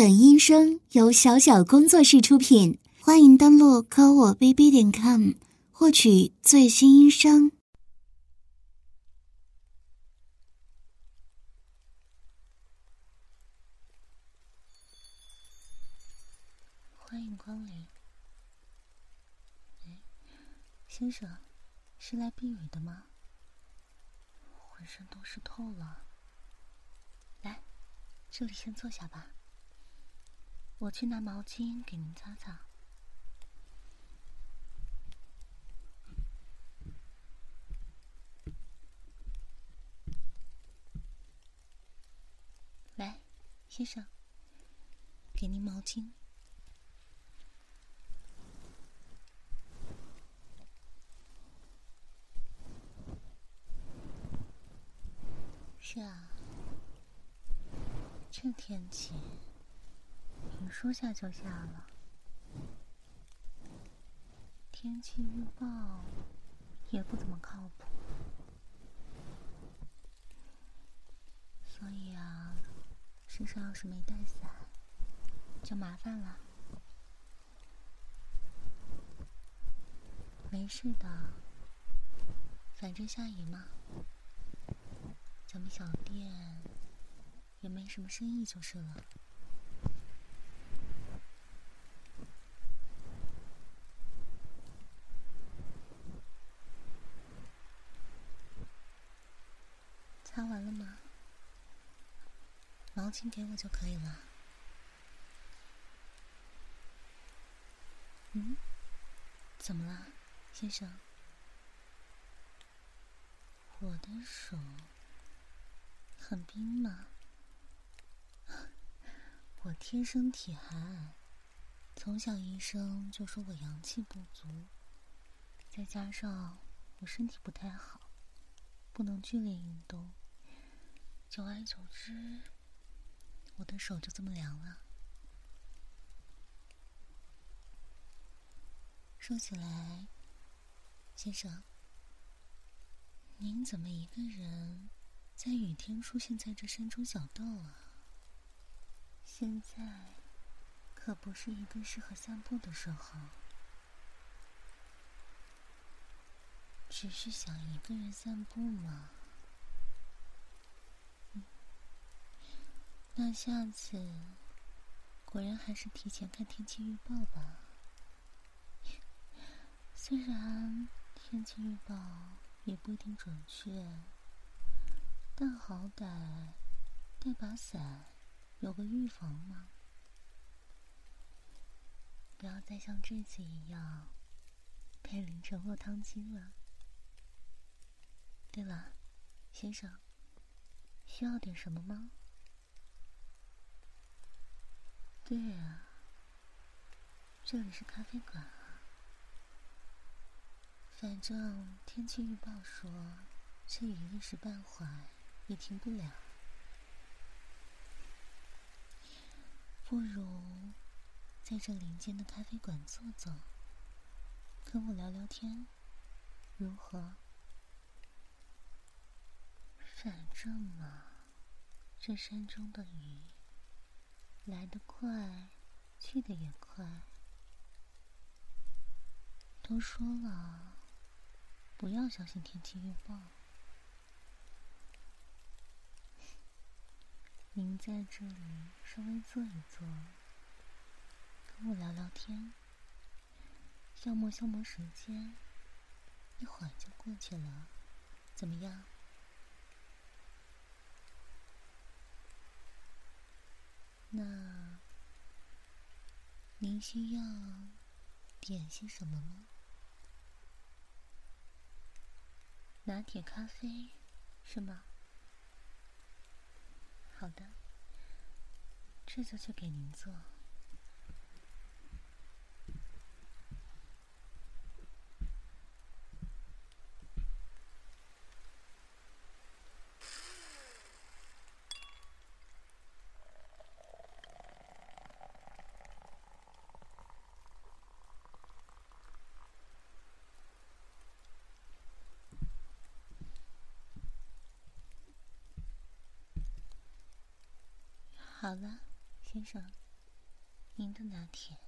本音声由小小工作室出品，欢迎登录科我 bb 点 com 获取最新音声。欢迎光临。先生，是来避雨的吗？浑身都湿透了。来，这里先坐下吧。我去拿毛巾给您擦擦。来，先生，给您毛巾。是啊，这天气。你说下就下了，天气预报也不怎么靠谱，所以啊，身上要是没带伞，就麻烦了。没事的，反正下雨嘛，咱们小店也没什么生意就是了。擦完了吗？毛巾给我就可以了。嗯？怎么了，先生？我的手很冰吗？我天生体寒，从小医生就说我阳气不足，再加上我身体不太好，不能剧烈运动。久而久之，我的手就这么凉了。说起来，先生，您怎么一个人在雨天出现在这山中小道啊？现在可不是一个适合散步的时候，只是想一个人散步嘛。那下次，果然还是提前看天气预报吧。虽然天气预报也不一定准确，但好歹带把伞，有个预防嘛。不要再像这次一样被淋成落汤鸡了。对了，先生，需要点什么吗？对啊，这里是咖啡馆啊。反正天气预报说这雨一时半会也停不了，不如在这林间的咖啡馆坐坐，跟我聊聊天，如何？反正嘛，这山中的雨。来得快，去的也快。都说了，不要相信天气预报。您在这里稍微坐一坐，跟我聊聊天，消磨消磨时间，一会儿就过去了，怎么样？那您需要点些什么吗？拿铁咖啡是吗？好的，这就去给您做。好了，先生，您的拿铁。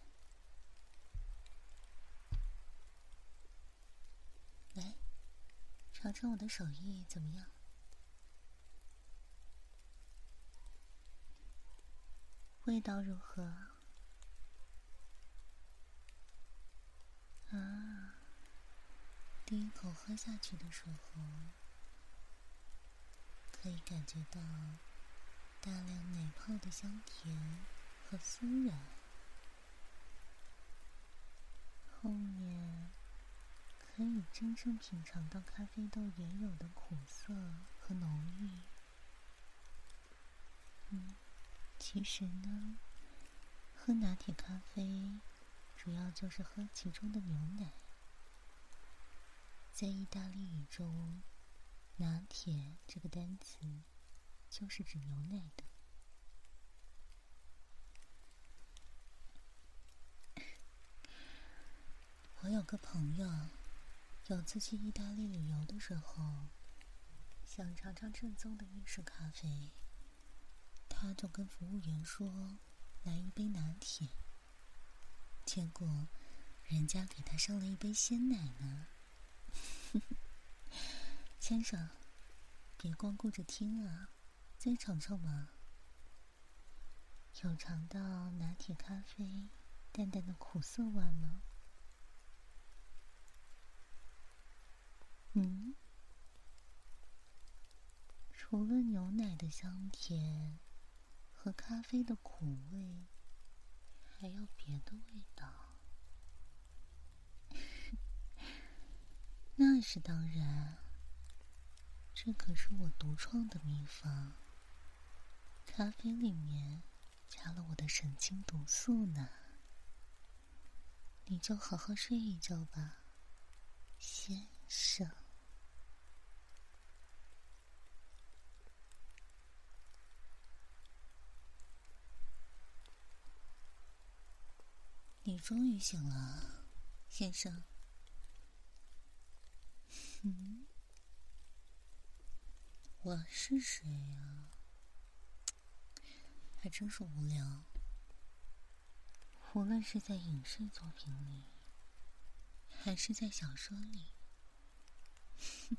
来，尝尝我的手艺怎么样？味道如何？啊，第一口喝下去的时候，可以感觉到大量奶泡的香甜和酥软。后面可以真正品尝到咖啡豆原有的苦涩和浓郁。嗯。其实呢，喝拿铁咖啡主要就是喝其中的牛奶。在意大利语中，“拿铁”这个单词就是指牛奶的。我有个朋友，有次去意大利旅游的时候，想尝尝正宗的意式咖啡。他就跟服务员说：“来一杯拿铁。”结果，人家给他上了一杯鲜奶呢。先生，别光顾着听啊，再尝尝嘛。有尝到拿铁咖啡淡淡的苦涩味吗？嗯，除了牛奶的香甜。和咖啡的苦味，还有别的味道？那是当然，这可是我独创的秘方。咖啡里面加了我的神经毒素呢。你就好好睡一觉吧，先生。你终于醒了，先生。嗯，我是谁呀？还真是无聊。无论是在影视作品里，还是在小说里，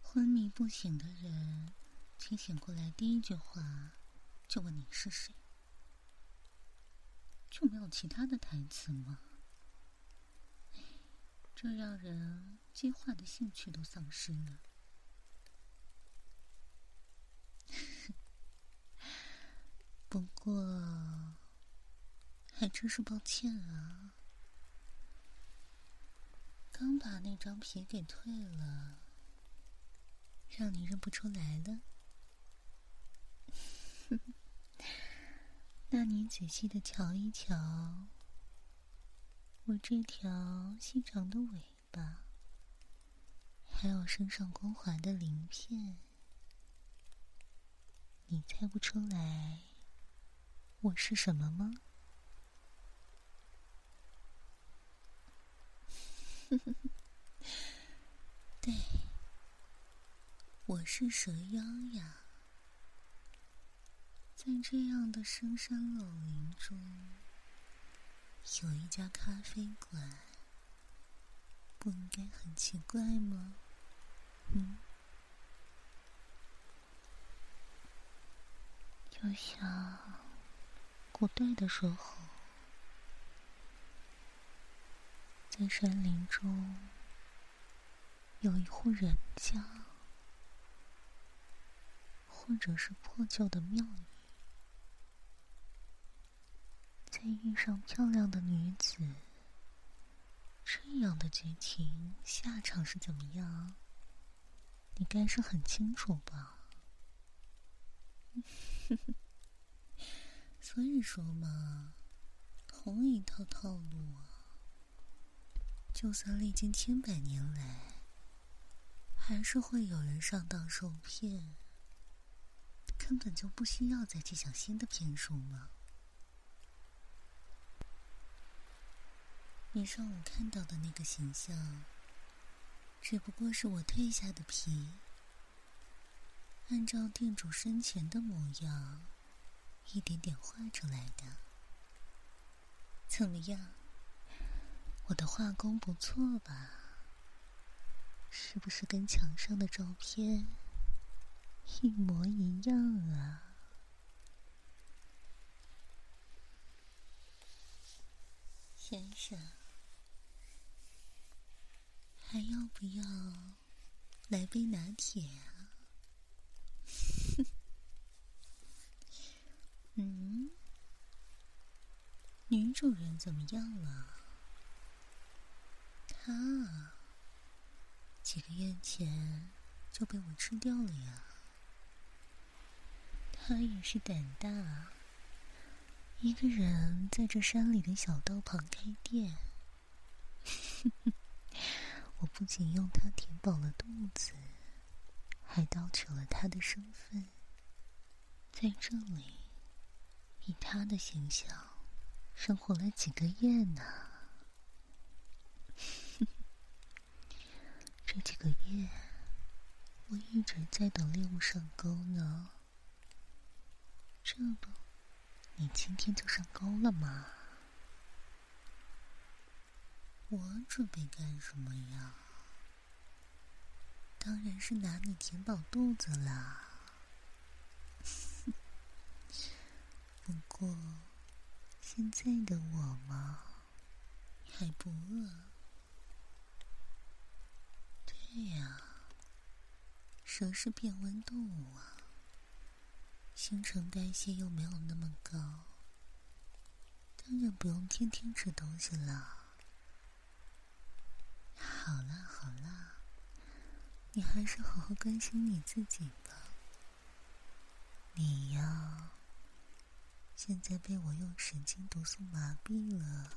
昏迷不醒的人，清醒过来第一句话就问你是谁。就没有其他的台词吗？这让人接话的兴趣都丧失了。不过，还真是抱歉啊，刚把那张皮给退了，让你认不出来了。那你仔细的瞧一瞧，我这条细长的尾巴，还有身上光滑的鳞片，你猜不出来我是什么吗？对，我是蛇妖呀。在这样的深山老林中，有一家咖啡馆，不应该很奇怪吗？嗯，就像古代的时候，在山林中有一户人家，或者是破旧的庙宇。再遇上漂亮的女子，这样的剧情下场是怎么样？你该是很清楚吧？所以说嘛，同一套套路啊，就算历经千百年来，还是会有人上当受骗，根本就不需要再去想新的骗术嘛。你上午看到的那个形象，只不过是我褪下的皮，按照店主生前的模样，一点点画出来的。怎么样？我的画工不错吧？是不是跟墙上的照片一模一样啊？先生，还要不要来杯拿铁啊？嗯，女主人怎么样了？她几个月前就被我吃掉了呀。她也是胆大。一个人在这山里的小道旁开店，我不仅用它填饱了肚子，还盗取了他的身份，在这里以他的形象生活了几个月呢。这几个月，我一直在等猎物上钩呢。这不。你今天就上钩了吗？我准备干什么呀？当然是拿你填饱肚子啦。不过，现在的我嘛，还不饿。对呀，蛇是变温动物啊。新陈代谢又没有那么高，当然不用天天吃东西了。好啦好啦，你还是好好关心你自己吧。你呀，现在被我用神经毒素麻痹了，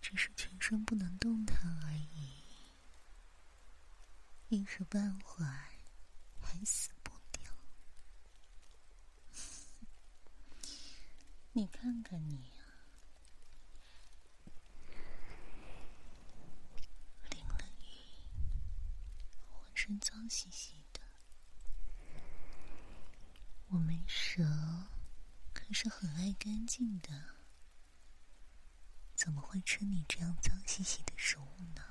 只是全身不能动弹而已，一时半会还死不掉。你看看你，淋了雨，浑身脏兮兮。我们蛇可是很爱干净的，怎么会吃你这样脏兮兮的食物呢？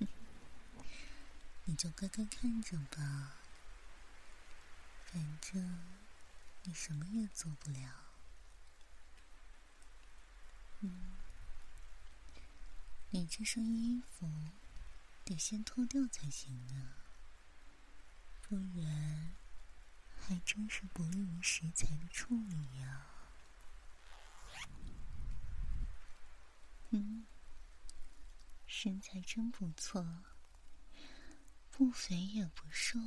你就乖乖看着吧。反正你什么也做不了。嗯，你这身衣服得先脱掉才行呢，不然还真是不利于食材的处理呀。嗯，身材真不错，不肥也不瘦。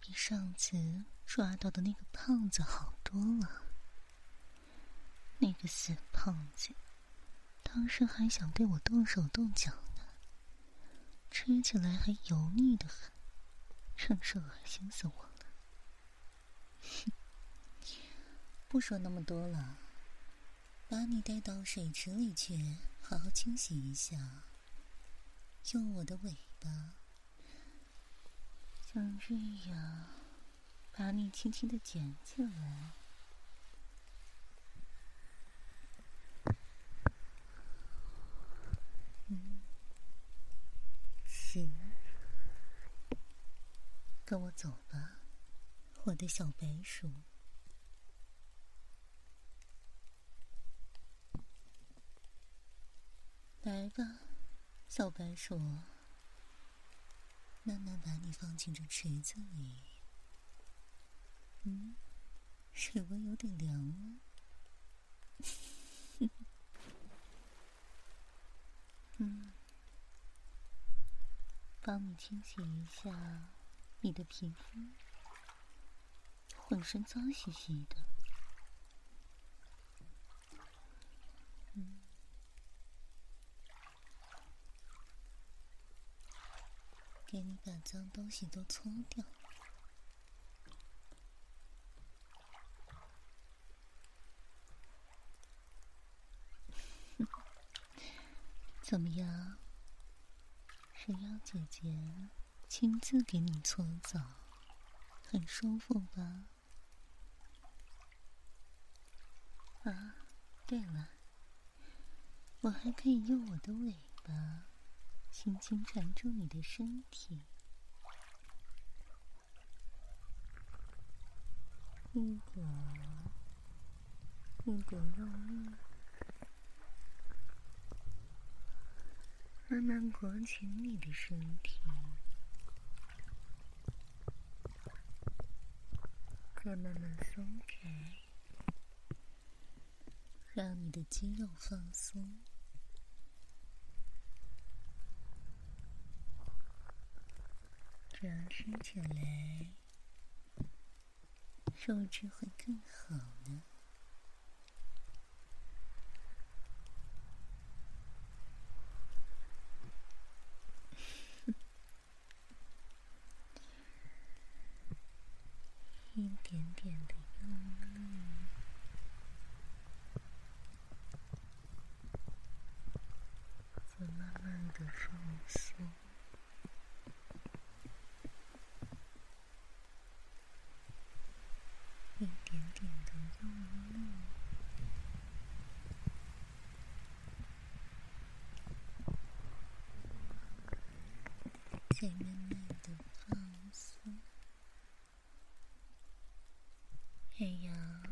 比上次抓到的那个胖子好多了。那个死胖子，当时还想对我动手动脚呢，吃起来还油腻的很，真是恶心死我了。哼，不说那么多了，把你带到水池里去，好好清洗一下，用我的尾巴。像这样，把你轻轻的卷起来。嗯，行，跟我走吧，我的小白鼠。来吧，小白鼠。慢慢把你放进这池子里。嗯，水温有点凉了。嗯，帮你清洗一下你的皮肤，浑身脏兮兮的。给你把脏东西都搓掉。怎么样？谁要姐姐亲自给你搓澡，很舒服吧？啊，对了，我还可以用我的尾巴，轻轻缠住你的身体，一点，一点用力，慢慢裹紧你的身体。慢慢慢松开，让你的肌肉放松，这样伸起来手指会更好呢。一点点的用力，再慢慢的放松，一点点的用力，再慢慢的放松。哎呀，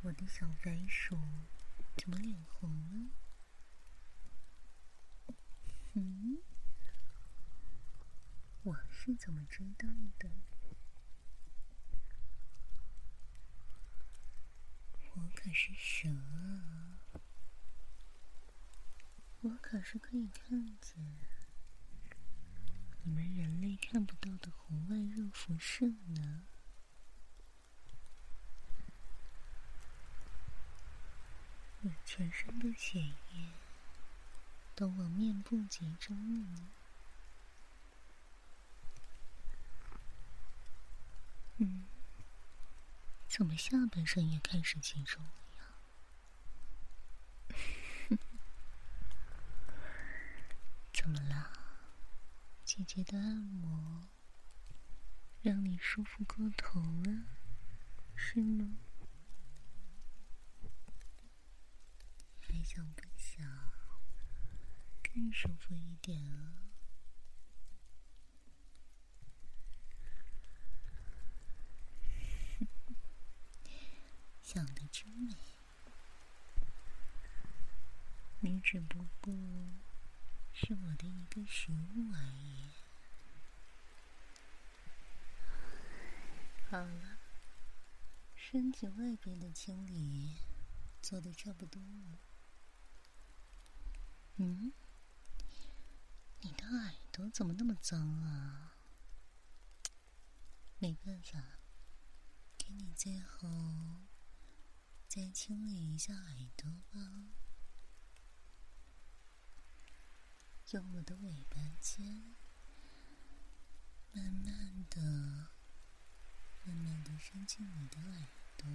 我的小白鼠怎么脸红了？嗯，我是怎么知道的？我可是蛇，我可是可以看见你们人类看不到的红外热辐射呢。我全身的血液都往面部集中了。嗯，怎么下半身也开始集中了呀？怎么了？姐姐的按摩让你舒服过头了，是吗？还想不想更舒服一点啊？想的真美，你只不过是我的一个食物而已。好了，身体外边的清理做的差不多了。嗯，你的耳朵怎么那么脏啊？没办法，给你最后再清理一下耳朵吧。用我的尾巴尖，慢慢的、慢慢的伸进你的耳朵。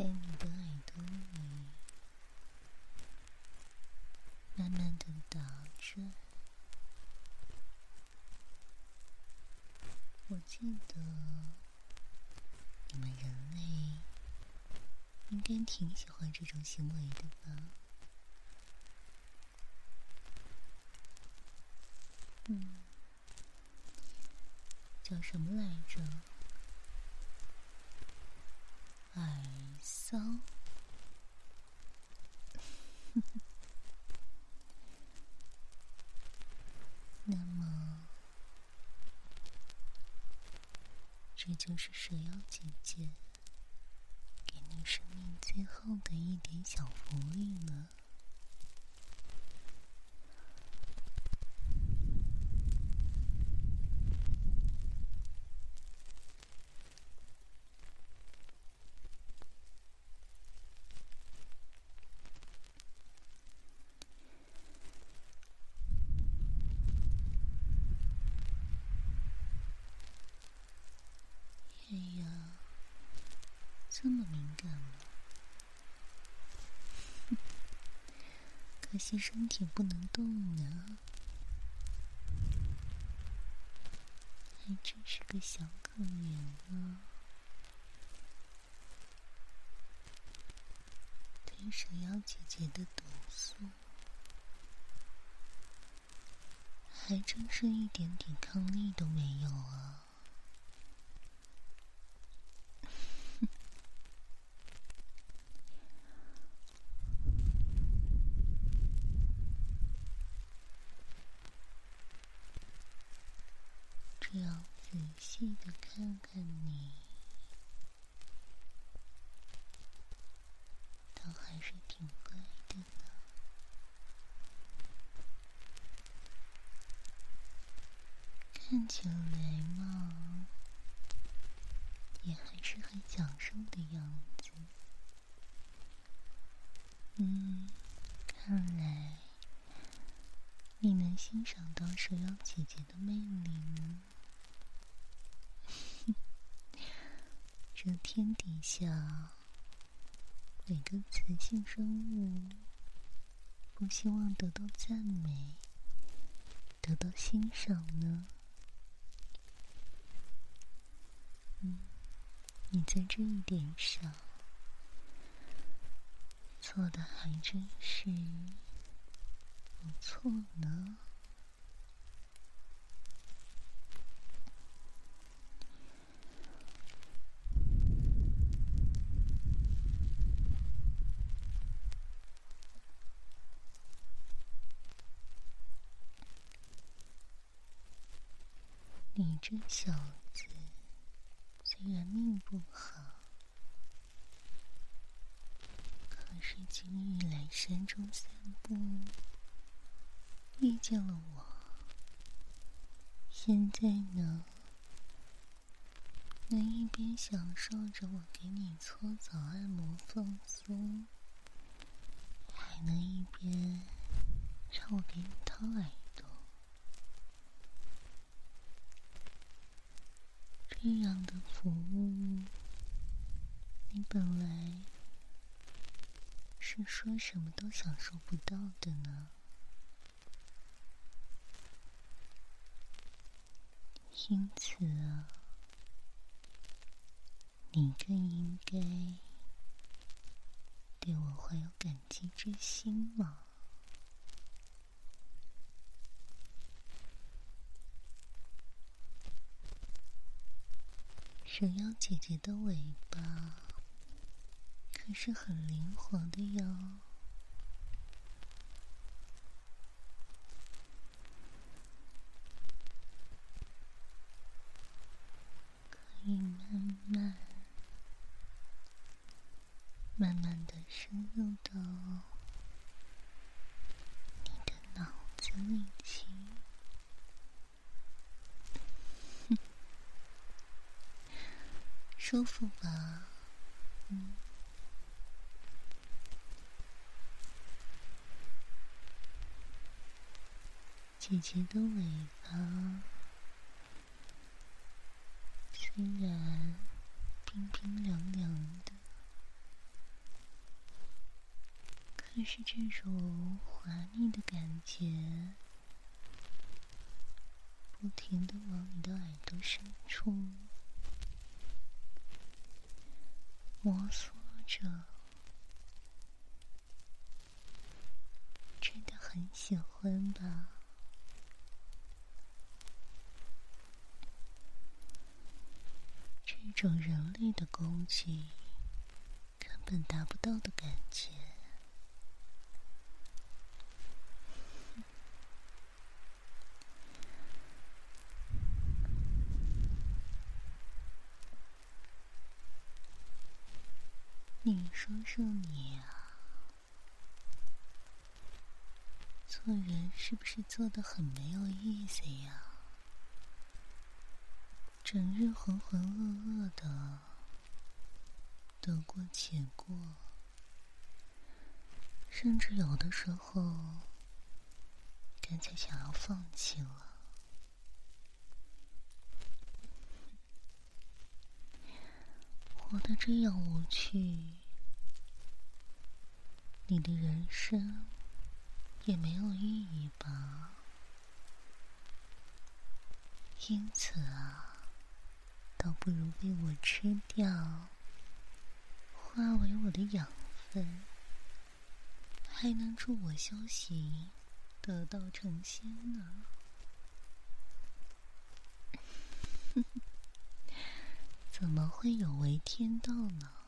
在你的耳朵里，慢慢的打转。我记得你们人类应该挺喜欢这种行为的吧？嗯，叫什么来着？耳骚，那么，这就是蛇妖姐姐给你生命最后的一点小福利了。哎呀，这么敏感吗？可些身体不能动呢？还真是个小可怜啊！对蛇妖姐姐的毒素，还真是一点抵抗力都没有啊！只要仔细的看你，倒还是挺乖的呢。看起来嘛，也还是很享受的样子。嗯，看来你能欣赏到蛇妖姐姐的魅力呢。这天底下，哪个雌性生物不希望得到赞美、得到欣赏呢？嗯，你在这一点上做的还真是不错呢。你这小子虽然命不好，可是今日来山中散步，遇见了我。现在呢，能一边享受着我给你搓澡按摩放松，还能一边让我给你掏耳朵。这样的服务，你本来是说什么都享受不到的呢。因此啊，你更应该对我怀有感激之心嘛。人妖姐姐的尾巴可是很灵活的哟，可以慢慢、慢慢的深入到你的脑子里去。舒服吧？嗯。姐姐的尾巴虽然冰冰凉凉的，可是这种滑腻的感觉，不停的往你的耳朵深处。摩挲着，真的很喜欢吧？这种人类的攻击根本达不到的感觉。你说说你啊，做人是不是做的很没有意思呀？整日浑浑噩噩的，得过且过，甚至有的时候干脆想要放弃了。活得这样无趣，你的人生也没有意义吧。因此啊，倒不如被我吃掉，化为我的养分，还能助我修行，得道成仙呢。怎么会有违天道呢？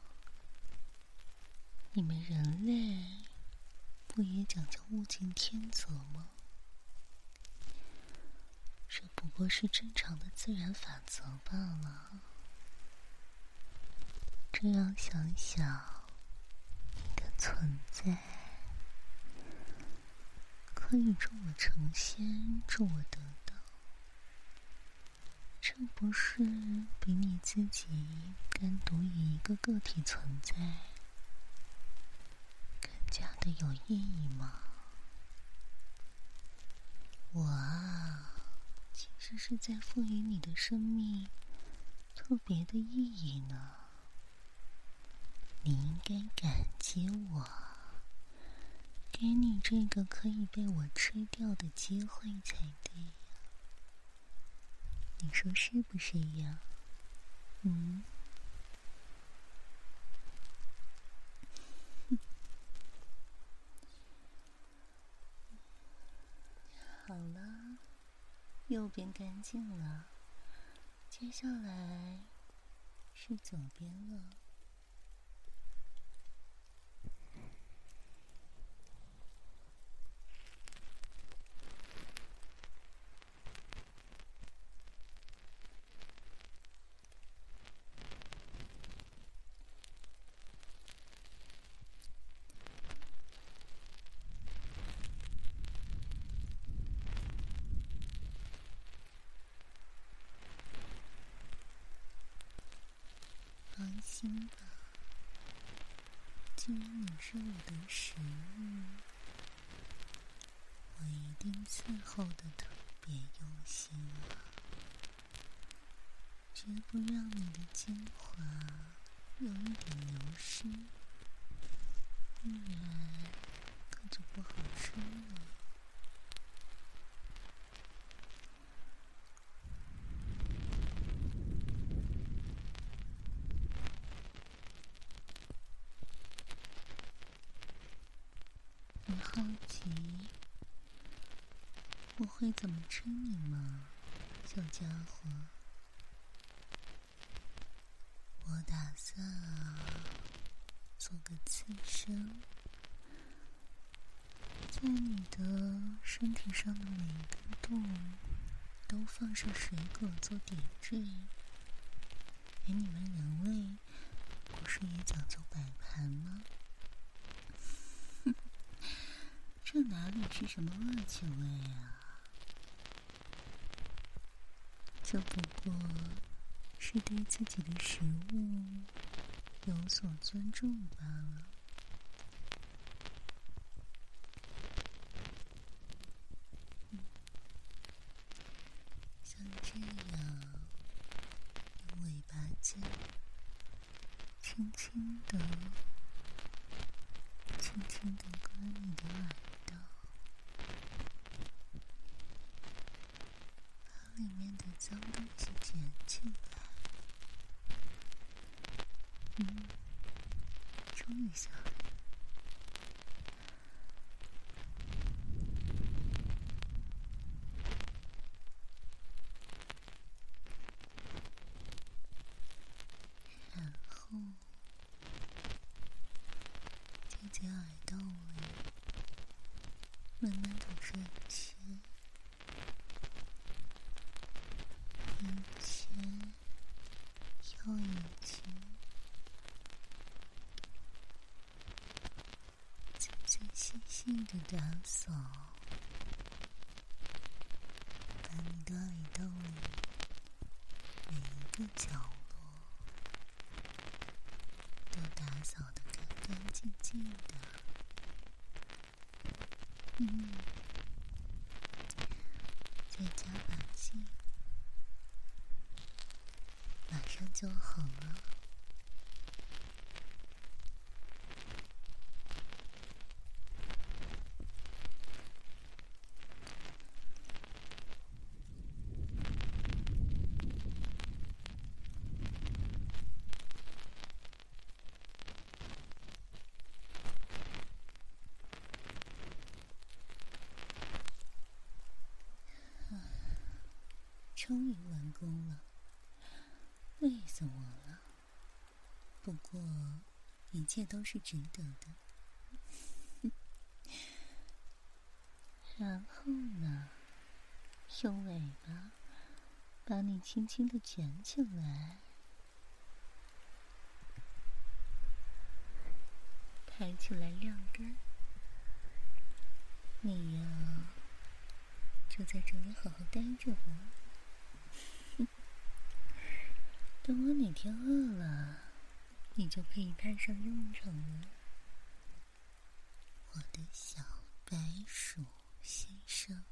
你们人类不也讲究物竞天择吗？这不过是正常的自然法则罢了。这样想想，你的存在可以助我成仙，助我得道，这不是比你自己单独以一个个体存在加的有意义吗？我啊。其实是在赋予你的生命特别的意义呢。你应该感激我，给你这个可以被我吃掉的机会才对呀。你说是不是呀？嗯。好了。右边干净了，接下来是左边了。心吧，既然你是我的食物，我一定伺候的特别用心啊，绝不让你的精华有一点流失，不然可就不好吃了。你好奇我会怎么吃你吗，小家伙？我打算啊，做个刺身，在你的身体上的每一个洞都放上水果做点缀。给，你们人类不是也讲究摆盘吗？这哪里是什么恶趣味啊？这不过是对自己的食物有所尊重罢了。像这样，用尾巴尖，轻轻的、轻轻的刮你的耳朵。里面的脏东西捡起来，嗯，终于下来。然后，接在耳朵里，慢慢的转起。又一次，仔仔细细的打扫，把你的耳朵里每一个角落都打扫的干干净净的。嗯，再加把劲。马上就好了。终于完工了，累死我了。不过，一切都是值得的。然后呢？用尾巴把你轻轻的卷起来，抬起来晾干。你呀，就在这里好好待着吧。等我哪天饿了你就可以派上用场了我的小白鼠先生。